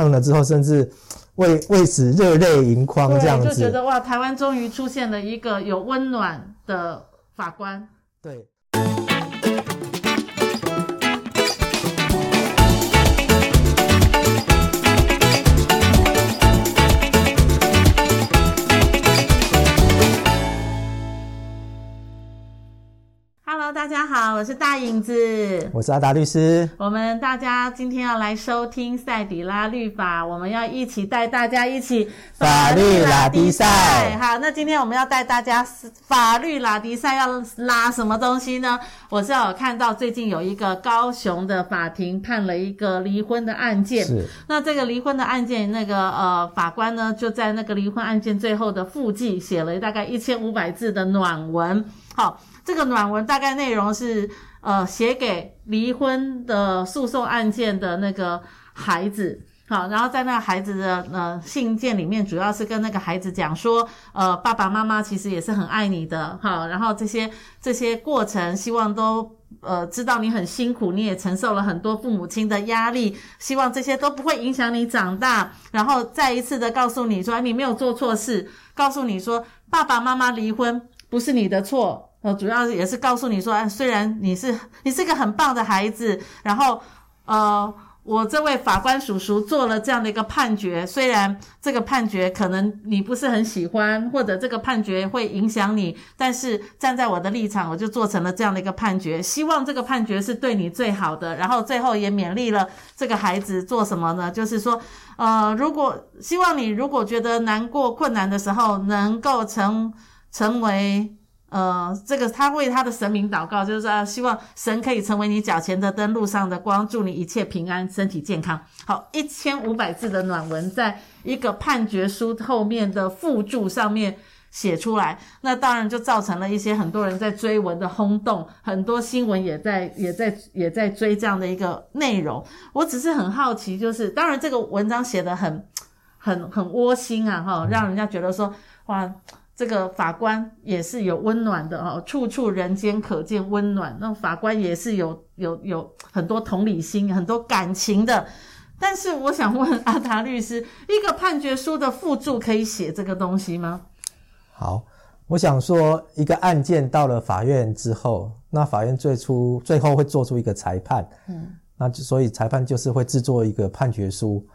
看了之后，甚至为为此热泪盈眶这样子，就觉得哇，台湾终于出现了一个有温暖的法官。对。家好，我是大影子，我是阿达律师。我们大家今天要来收听赛底拉律法，我们要一起带大家一起法律拉迪赛。好，那今天我们要带大家法律拉迪赛要拉什么东西呢？我是有看到最近有一个高雄的法庭判了一个离婚的案件，是。那这个离婚的案件，那个呃法官呢就在那个离婚案件最后的附记写了大概一千五百字的暖文，好。这个暖文大概内容是，呃，写给离婚的诉讼案件的那个孩子，好，然后在那个孩子的呃信件里面，主要是跟那个孩子讲说，呃，爸爸妈妈其实也是很爱你的，好，然后这些这些过程，希望都呃知道你很辛苦，你也承受了很多父母亲的压力，希望这些都不会影响你长大，然后再一次的告诉你说，你没有做错事，告诉你说，爸爸妈妈离婚不是你的错。呃，主要也是告诉你说，哎，虽然你是你是个很棒的孩子，然后，呃，我这位法官叔叔做了这样的一个判决，虽然这个判决可能你不是很喜欢，或者这个判决会影响你，但是站在我的立场，我就做成了这样的一个判决，希望这个判决是对你最好的，然后最后也勉励了这个孩子做什么呢？就是说，呃，如果希望你如果觉得难过困难的时候，能够成成为。呃，这个他为他的神明祷告，就是说希望神可以成为你脚前的灯，路上的光，祝你一切平安，身体健康。好，一千五百字的暖文，在一个判决书后面的附注上面写出来，那当然就造成了一些很多人在追文的轰动，很多新闻也在也在也在追这样的一个内容。我只是很好奇，就是当然这个文章写得很很很窝心啊，哈，让人家觉得说哇。这个法官也是有温暖的哦，处处人间可见温暖。那法官也是有有有很多同理心、很多感情的。但是我想问阿达律师，一个判决书的附注可以写这个东西吗？好，我想说，一个案件到了法院之后，那法院最初最后会做出一个裁判，嗯，那所以裁判就是会制作一个判决书，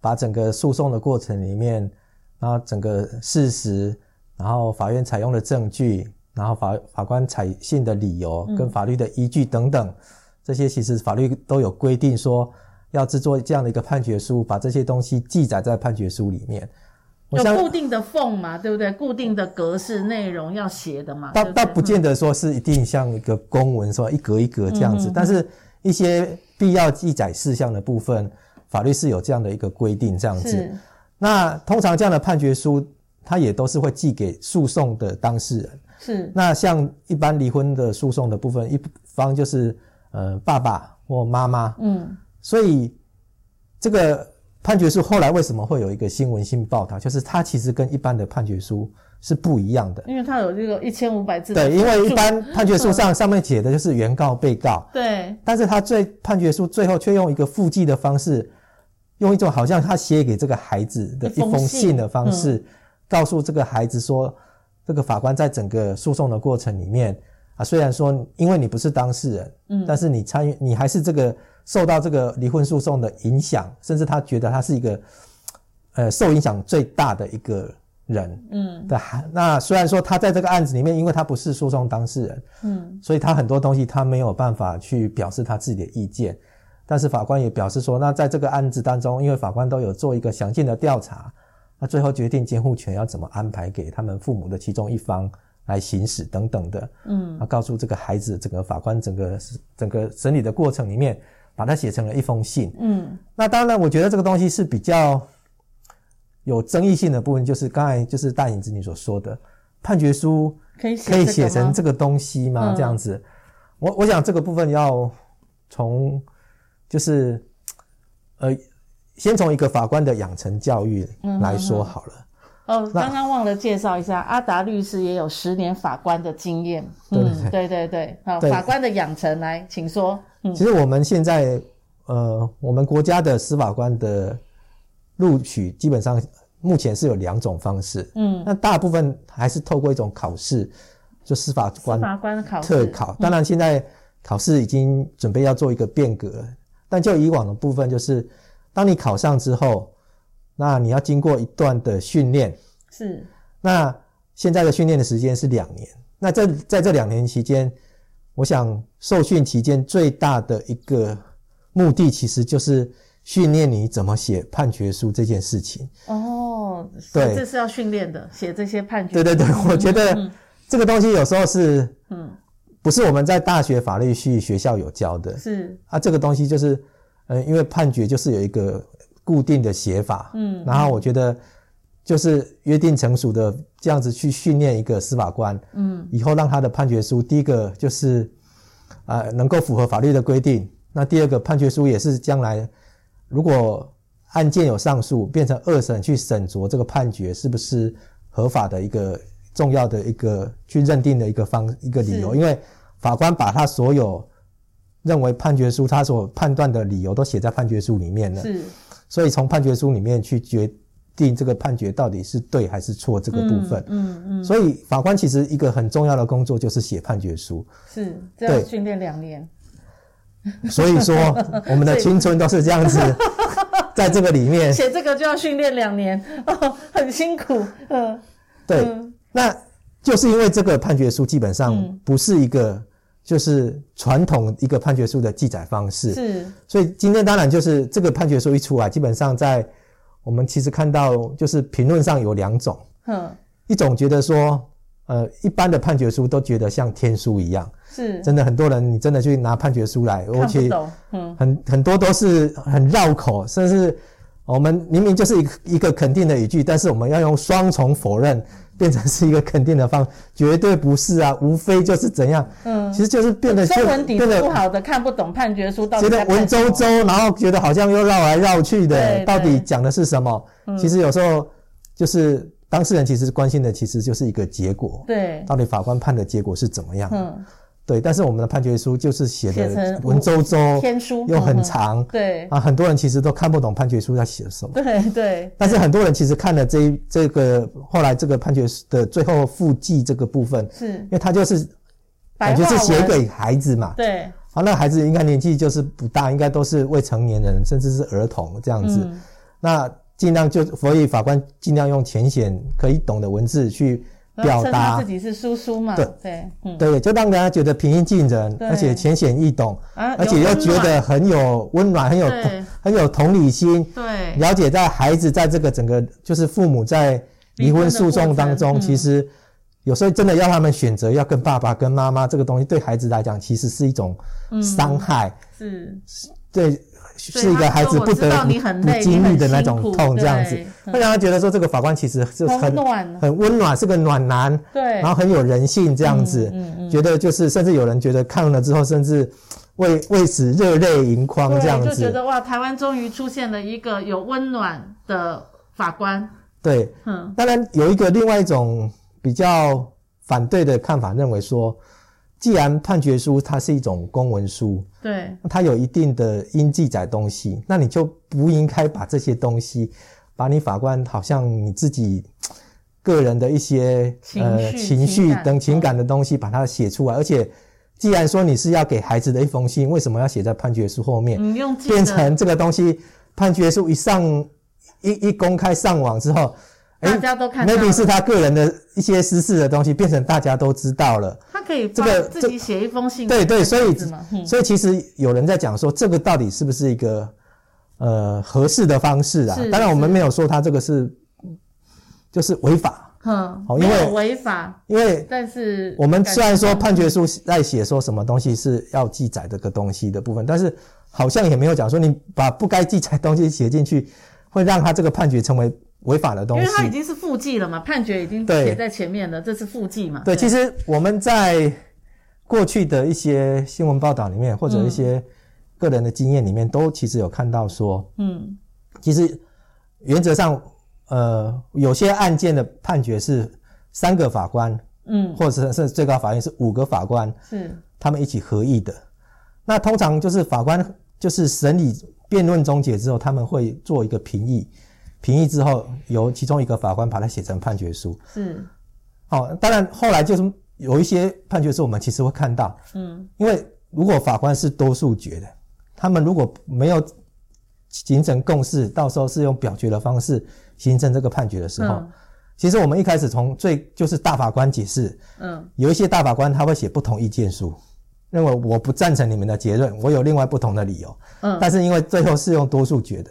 把整个诉讼的过程里面，然后整个事实。然后法院采用的证据，然后法法官采信的理由跟法律的依据等等，嗯、这些其实法律都有规定说要制作这样的一个判决书，把这些东西记载在判决书里面。有固定的缝嘛，对不对？固定的格式内容要写的嘛。倒倒不见得说是一定像一个公文说一格一格这样子，嗯、但是一些必要记载事项的部分，法律是有这样的一个规定这样子。那通常这样的判决书。他也都是会寄给诉讼的当事人。是。那像一般离婚的诉讼的部分，一方就是呃爸爸或妈妈。嗯。所以这个判决书后来为什么会有一个新闻性报道？就是它其实跟一般的判决书是不一样的。因为它有这个一千五百字的。对，因为一般判决书上上面写的就是原告、被告。对。但是他最判决书最后却用一个附记的方式，用一种好像他写给这个孩子的一封信的方式。告诉这个孩子说，这个法官在整个诉讼的过程里面啊，虽然说因为你不是当事人，嗯，但是你参与，你还是这个受到这个离婚诉讼的影响，甚至他觉得他是一个呃受影响最大的一个人，嗯，的孩。那虽然说他在这个案子里面，因为他不是诉讼当事人，嗯，所以他很多东西他没有办法去表示他自己的意见，但是法官也表示说，那在这个案子当中，因为法官都有做一个详尽的调查。那最后决定监护权要怎么安排给他们父母的其中一方来行使等等的，嗯，啊，告诉这个孩子，整个法官整个整个审理的过程里面，把它写成了一封信，嗯，那当然，我觉得这个东西是比较有争议性的部分，就是刚才就是大影子你所说的判决书可以可以写成这个东西吗？这样子，我我想这个部分要从就是呃。先从一个法官的养成教育来说好了。哦，刚刚忘了介绍一下，阿达律师也有十年法官的经验。嗯，对。对对，好，对。法官的养成来，请说。嗯、其实我们现在，呃，我们国家的司法官的录取基本上目前是有两种方式，嗯，那大部分还是透过一种考试，就司法官司法官考试。特考。当然现在考试已经准备要做一个变革，嗯、但就以往的部分，就是当你考上之后，那你要经过一段的训练，是。那现在的训练的时间是两年，那在在这两年期间，我想受训期间最大的一个目的，其实就是。训练你怎么写判决书这件事情。哦，对，这是要训练的，写这些判决书。对对对，我觉得这个东西有时候是，嗯，不是我们在大学法律系学校有教的，是。啊，这个东西就是，嗯，因为判决就是有一个固定的写法，嗯，然后我觉得就是约定成熟的这样子去训练一个司法官，嗯，以后让他的判决书，第一个就是啊，能够符合法律的规定，那第二个判决书也是将来。如果案件有上诉，变成二审去审酌这个判决是不是合法的一个重要的一个去认定的一个方一个理由，因为法官把他所有认为判决书他所判断的理由都写在判决书里面了，是，所以从判决书里面去决定这个判决到底是对还是错这个部分，嗯嗯，嗯，所以法官其实一个很重要的工作就是写判决书，是，这样训练两年。所以说，我们的青春都是这样子，在这个里面。写这个就要训练两年，哦，很辛苦。嗯，对，那就是因为这个判决书基本上不是一个就是传统一个判决书的记载方式，是。所以今天当然就是这个判决书一出来，基本上在我们其实看到就是评论上有两种，嗯，一种觉得说，呃，一般的判决书都觉得像天书一样。是，真的很多人，你真的去拿判决书来，而且嗯，很很多都是很绕口，甚至我们明明就是一个一个肯定的语句，但是我们要用双重否认，变成是一个肯定的方，绝对不是啊，无非就是怎样，嗯，其实就是变得中文底子不好的看不懂判决书到底，觉得文绉绉，然后觉得好像又绕来绕去的，到底讲的是什么？其实有时候就是当事人其实关心的其实就是一个结果，对，到底法官判的结果是怎么样？嗯。对，但是我们的判决书就是写的文绉绉，天书又很长，对啊，很多人其实都看不懂判决书在写什么。对对。但是很多人其实看了这一这个后来这个判决书的最后附记这个部分，是，因为他就是感觉是写给孩子嘛，对。啊，那孩子应该年纪就是不大，应该都是未成年人，甚至是儿童这样子。嗯、那尽量就所以法官尽量用浅显可以懂的文字去。表达自己是叔叔嘛？对对，嗯，对，就让大家觉得平易近人，而且浅显易懂，啊，而且又觉得很有温暖，很有很有同理心，对，了解在孩子在这个整个就是父母在离婚诉讼当中，其实有时候真的要他们选择要跟爸爸跟妈妈这个东西，对孩子来讲其实是一种伤害，是，对。是一个孩子不得不经历的那种痛，这样子。会让他觉得说，这个法官其实是很很温暖，是个暖男，对，然后很有人性这样子，觉得就是甚至有人觉得看了之后，甚至为为此热泪盈眶这样子，就觉得哇，台湾终于出现了一个有温暖的法官。对，嗯，当然有一个另外一种比较反对的看法，认为说。既然判决书它是一种公文书，对，它有一定的应记载东西，那你就不应该把这些东西，把你法官好像你自己个人的一些呃情绪等情感的东西把它写出来。而且，既然说你是要给孩子的一封信，为什么要写在判决书后面？你用变成这个东西，判决书一上一一公开上网之后。大家都看到，maybe 是他个人的一些私事的东西，变成大家都知道了。他可以这个自己写一封信，对对，所以所以其实有人在讲说，这个到底是不是一个呃合适的方式啊？当然我们没有说他这个是就是违法，嗯，因为违法，因为但是我们虽然说判决书在写说什么东西是要记载这个东西的部分，但是好像也没有讲说你把不该记载东西写进去，会让他这个判决成为。违法的东西，因为它已经是附记了嘛，判决已经写在前面了，这是附记嘛。对，其实我们在过去的一些新闻报道里面，或者一些个人的经验里面，都其实有看到说，嗯，其实原则上，呃，有些案件的判决是三个法官，嗯，或者是最高法院是五个法官，是他们一起合议的。那通常就是法官就是审理辩论终结之后，他们会做一个评议。评议之后，由其中一个法官把它写成判决书。是，哦，当然后来就是有一些判决书，我们其实会看到，嗯，因为如果法官是多数决的，他们如果没有形成共识，到时候是用表决的方式形成这个判决的时候，嗯、其实我们一开始从最就是大法官解释，嗯，有一些大法官他会写不同意见书，认为我不赞成你们的结论，我有另外不同的理由，嗯，但是因为最后是用多数决的。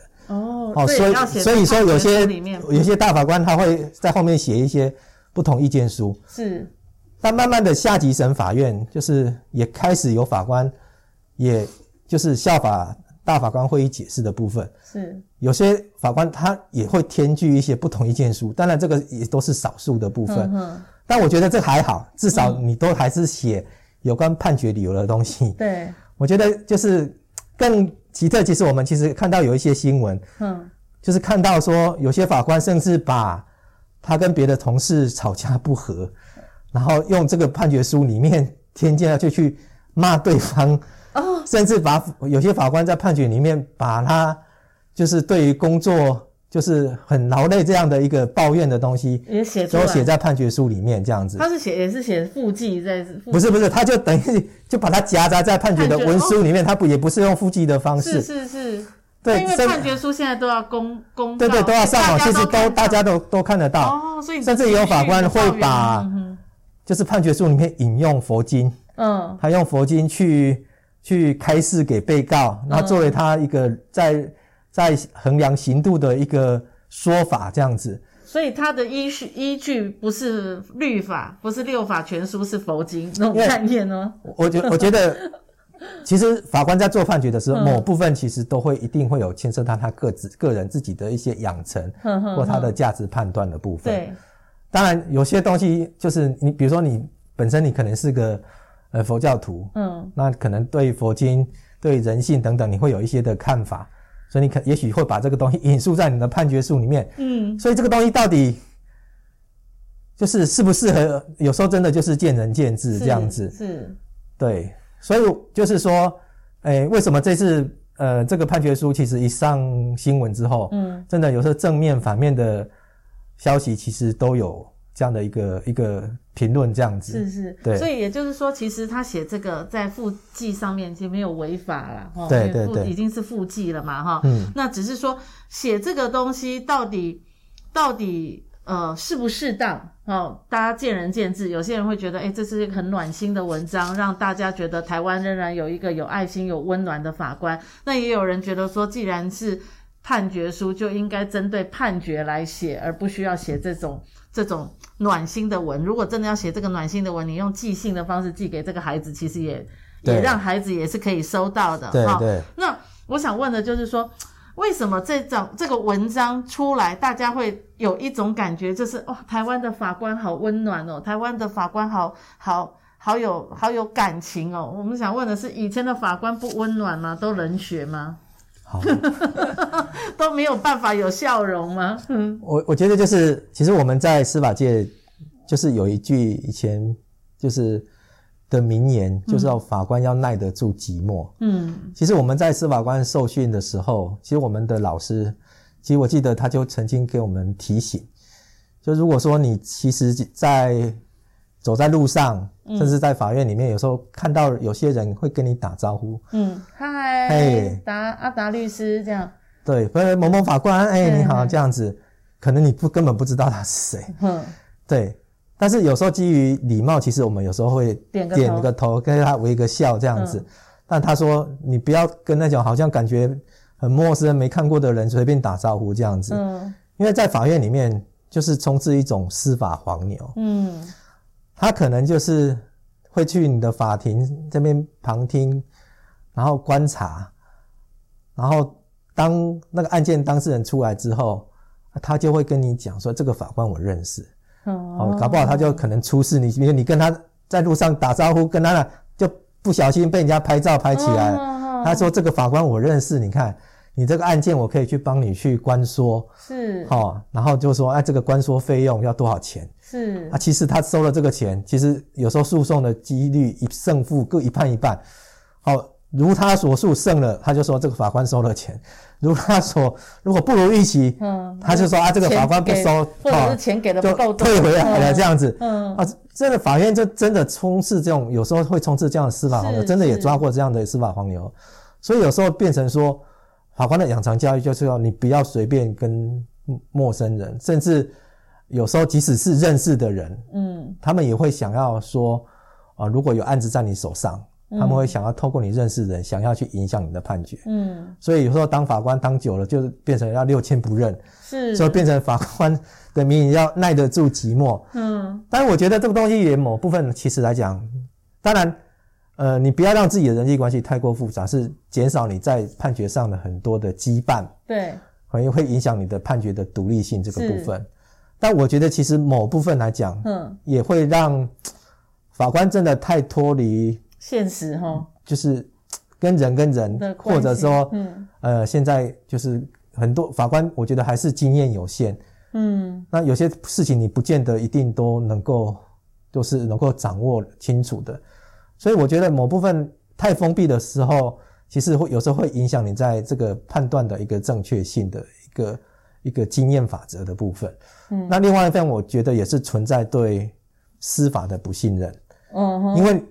哦，所以所以说有些有些大法官他会在后面写一些不同意见书，是，但慢慢的下级审法院就是也开始有法官，也就是效法大法官会议解释的部分，是，有些法官他也会添具一些不同意见书，当然这个也都是少数的部分，嗯，但我觉得这还好，至少你都还是写有关判决理由的东西，对，我觉得就是更。奇特，其实我们其实看到有一些新闻，嗯，就是看到说有些法官甚至把他跟别的同事吵架不和，然后用这个判决书里面添加就去骂对方，哦，甚至把有些法官在判决里面把他就是对于工作。就是很劳累这样的一个抱怨的东西，也写都写在判决书里面这样子。他是写也是写附记在不是不是，他就等于就把它夹杂在判决的文书里面，他不也不是用附记的方式。是是是，对，因为判决书现在都要公公，对对，都要上网，其实都大家都都看得到。哦，所以甚至也有法官会把，就是判决书里面引用佛经，嗯，他用佛经去去开示给被告，然后作为他一个在。在衡量刑度的一个说法，这样子，所以它的依据依据不是律法，不是六法全书，是佛经那种概念呢？我觉 我觉得，其实法官在做判决的时候，某部分其实都会一定会有牵涉到他个自个人自己的一些养成，或他的价值判断的部分。对，当然有些东西就是你，比如说你本身你可能是个呃佛教徒，嗯，那可能对佛经、对人性等等，你会有一些的看法。所以你可也许会把这个东西引述在你的判决书里面，嗯，所以这个东西到底就是适不适合，有时候真的就是见仁见智这样子，是，是。对，所以就是说，哎、欸，为什么这次呃这个判决书其实一上新闻之后，嗯，真的有时候正面反面的消息其实都有。这样的一个一个评论，这样子。是是，对，所以也就是说，其实他写这个在附记上面就没有违法了，哈，对对对，已经是附记了嘛，哈，嗯，那只是说写这个东西到底到底呃适不适当，哦，大家见仁见智，有些人会觉得，诶，这是一个很暖心的文章，让大家觉得台湾仍然有一个有爱心、有温暖的法官，那也有人觉得说，既然是判决书，就应该针对判决来写，而不需要写这种。这种暖心的文，如果真的要写这个暖心的文，你用寄信的方式寄给这个孩子，其实也也让孩子也是可以收到的。对对。那我想问的就是说，为什么这种这个文章出来，大家会有一种感觉，就是哦，台湾的法官好温暖哦，台湾的法官好好好有好有感情哦。我们想问的是，以前的法官不温暖吗？都冷血吗？好 都没有办法有笑容吗？嗯 我我觉得就是，其实我们在司法界，就是有一句以前就是的名言，就是要法官要耐得住寂寞。嗯，其实我们在司法官受训的时候，其实我们的老师，其实我记得他就曾经给我们提醒，就如果说你其实，在走在路上，甚至在法院里面，有时候看到有些人会跟你打招呼，嗯，嗨，嘿，达阿达律师这样，对，或者某某法官，哎、欸，你好，这样子，可能你不根本不知道他是谁，嗯，对，但是有时候基于礼貌，其实我们有时候会点个头，点个头跟他微个笑这样子，嗯、但他说你不要跟那种好像感觉很陌生、没看过的人随便打招呼这样子，嗯，因为在法院里面就是充斥一种司法黄牛，嗯。他可能就是会去你的法庭这边旁听，然后观察，然后当那个案件当事人出来之后，他就会跟你讲说：“这个法官我认识。”哦，搞不好他就可能出事。你比如你跟他在路上打招呼，跟他呢就不小心被人家拍照拍起来了。他说：“这个法官我认识。”你看。你这个案件，我可以去帮你去关说，是，好，然后就说，哎，这个关说费用要多少钱？是，啊，其实他收了这个钱，其实有时候诉讼的几率一胜负各一半一半，好，如他所述胜了，他就说这个法官收了钱；如他所如果不如预期，嗯，他就说啊，这个法官不收，或者是钱给的不够多，退回来了这样子。嗯。啊，真的法院就真的充斥这种，有时候会充斥这样的司法黄牛，真的也抓过这样的司法黄牛。所以有时候变成说，法官的养成教育就是要你不要随便跟陌生人，甚至有时候即使是认识的人，嗯，他们也会想要说，啊，如果有案子在你手上。他们会想要透过你认识的人，想要去影响你的判决。嗯，所以有时候当法官当久了，就是变成要六亲不认，是，所以变成法官的名义要耐得住寂寞。嗯，但是我觉得这个东西也某部分其实来讲，当然，呃，你不要让自己的人际关系太过复杂，是减少你在判决上的很多的羁绊。对，可能会影响你的判决的独立性这个部分。但我觉得其实某部分来讲，嗯，也会让法官真的太脱离。现实哈，就是跟人跟人，或者说，嗯，呃，现在就是很多法官，我觉得还是经验有限，嗯，那有些事情你不见得一定都能够，都是能够掌握清楚的，所以我觉得某部分太封闭的时候，其实会有时候会影响你在这个判断的一个正确性的一个一个经验法则的部分，嗯，那另外一份，我觉得也是存在对司法的不信任，嗯，因为。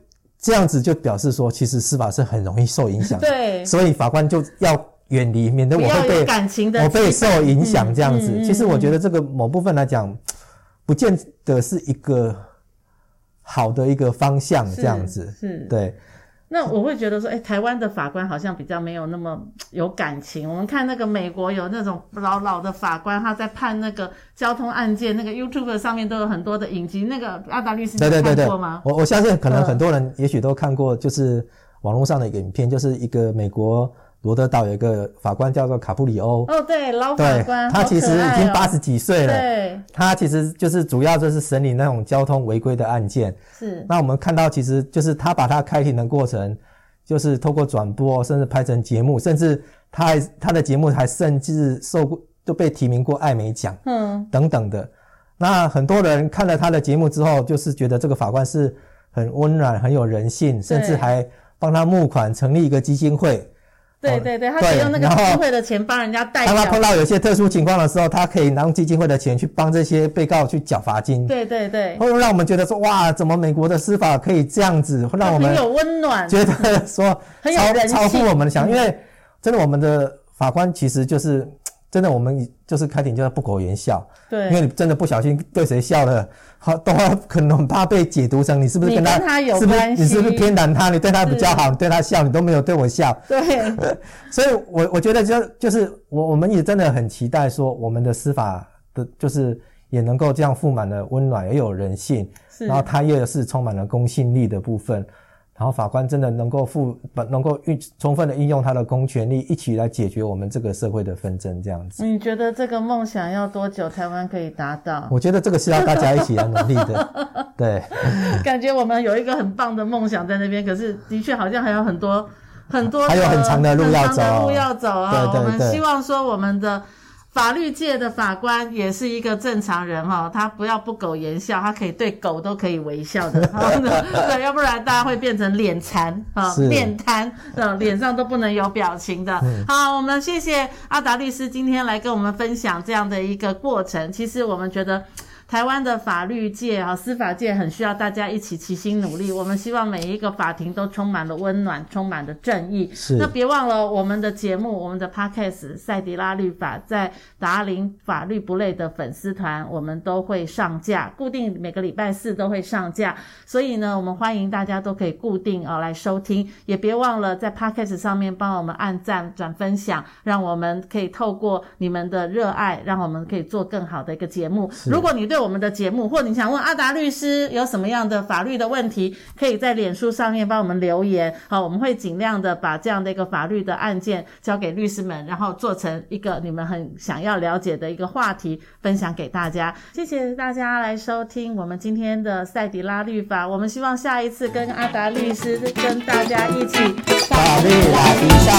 这样子就表示说，其实司法是很容易受影响的，对，所以法官就要远离，免得我会被感情的，我被受影响这样子。嗯嗯嗯、其实我觉得这个某部分来讲，不见得是一个好的一个方向，这样子。是，是。对。那我会觉得说，哎，台湾的法官好像比较没有那么 有感情。我们看那个美国有那种老老的法官，他在判那个交通案件，那个 YouTube 上面都有很多的影集。那个阿达律师，你看过吗？我我相信可能很多人也许都看过，就是网络上的一个影片，就是一个美国。罗德岛有一个法官叫做卡布里欧，哦，对，老法官，他其实已经八十几岁了，对，他其实就是主要就是审理那种交通违规的案件。是，那我们看到其实就是他把他开庭的过程，就是透过转播，甚至拍成节目，甚至他还他的节目还甚至受过都被提名过艾美奖，嗯，等等的。那很多人看了他的节目之后，就是觉得这个法官是很温暖、很有人性，甚至还帮他募款成立一个基金会。对对对，他可以用那个基金会的钱帮人家代缴。当他碰到有些特殊情况的时候，他可以拿基金会的钱去帮这些被告去缴罚金。对对对，会让我们觉得说，哇，怎么美国的司法可以这样子？会让我们很有温暖，觉得说超超乎我们的想，因为真的我们的法官其实就是。真的，我们就是开庭就是不苟言笑，对，因为你真的不小心对谁笑了，好，都可能很怕被解读成你是不是跟他，有关系，你是不是偏袒他？你对他比较好，你对他笑，你都没有对我笑。对，所以我我觉得就就是我我们也真的很期待说我们的司法的，就是也能够这样富满了温暖，也有人性，是然后他又是充满了公信力的部分。然后法官真的能够负能够运充分的运用他的公权力，一起来解决我们这个社会的纷争，这样子。你觉得这个梦想要多久台湾可以达到？我觉得这个是要大家一起来努力的。对，感觉我们有一个很棒的梦想在那边，可是的确好像还有很多很多还有很长的路要走，路要走啊！对对对，我们希望说我们的。法律界的法官也是一个正常人哈，他不要不苟言笑，他可以对狗都可以微笑的，对，要不然大家会变成脸残啊，面瘫，嗯，脸上都不能有表情的。好，我们谢谢阿达律师今天来跟我们分享这样的一个过程。其实我们觉得。台湾的法律界啊，司法界很需要大家一起齐心努力。我们希望每一个法庭都充满了温暖，充满了正义。是。那别忘了我们的节目，我们的 Podcast 赛迪拉律法在达林法律不累的粉丝团，我们都会上架，固定每个礼拜四都会上架。所以呢，我们欢迎大家都可以固定啊来收听。也别忘了在 Podcast 上面帮我们按赞、转分享，让我们可以透过你们的热爱，让我们可以做更好的一个节目。如果你对我们的节目，或你想问阿达律师有什么样的法律的问题，可以在脸书上面帮我们留言。好，我们会尽量的把这样的一个法律的案件交给律师们，然后做成一个你们很想要了解的一个话题，分享给大家。谢谢大家来收听我们今天的赛迪拉律法。我们希望下一次跟阿达律师跟大家一起法律拉比赛。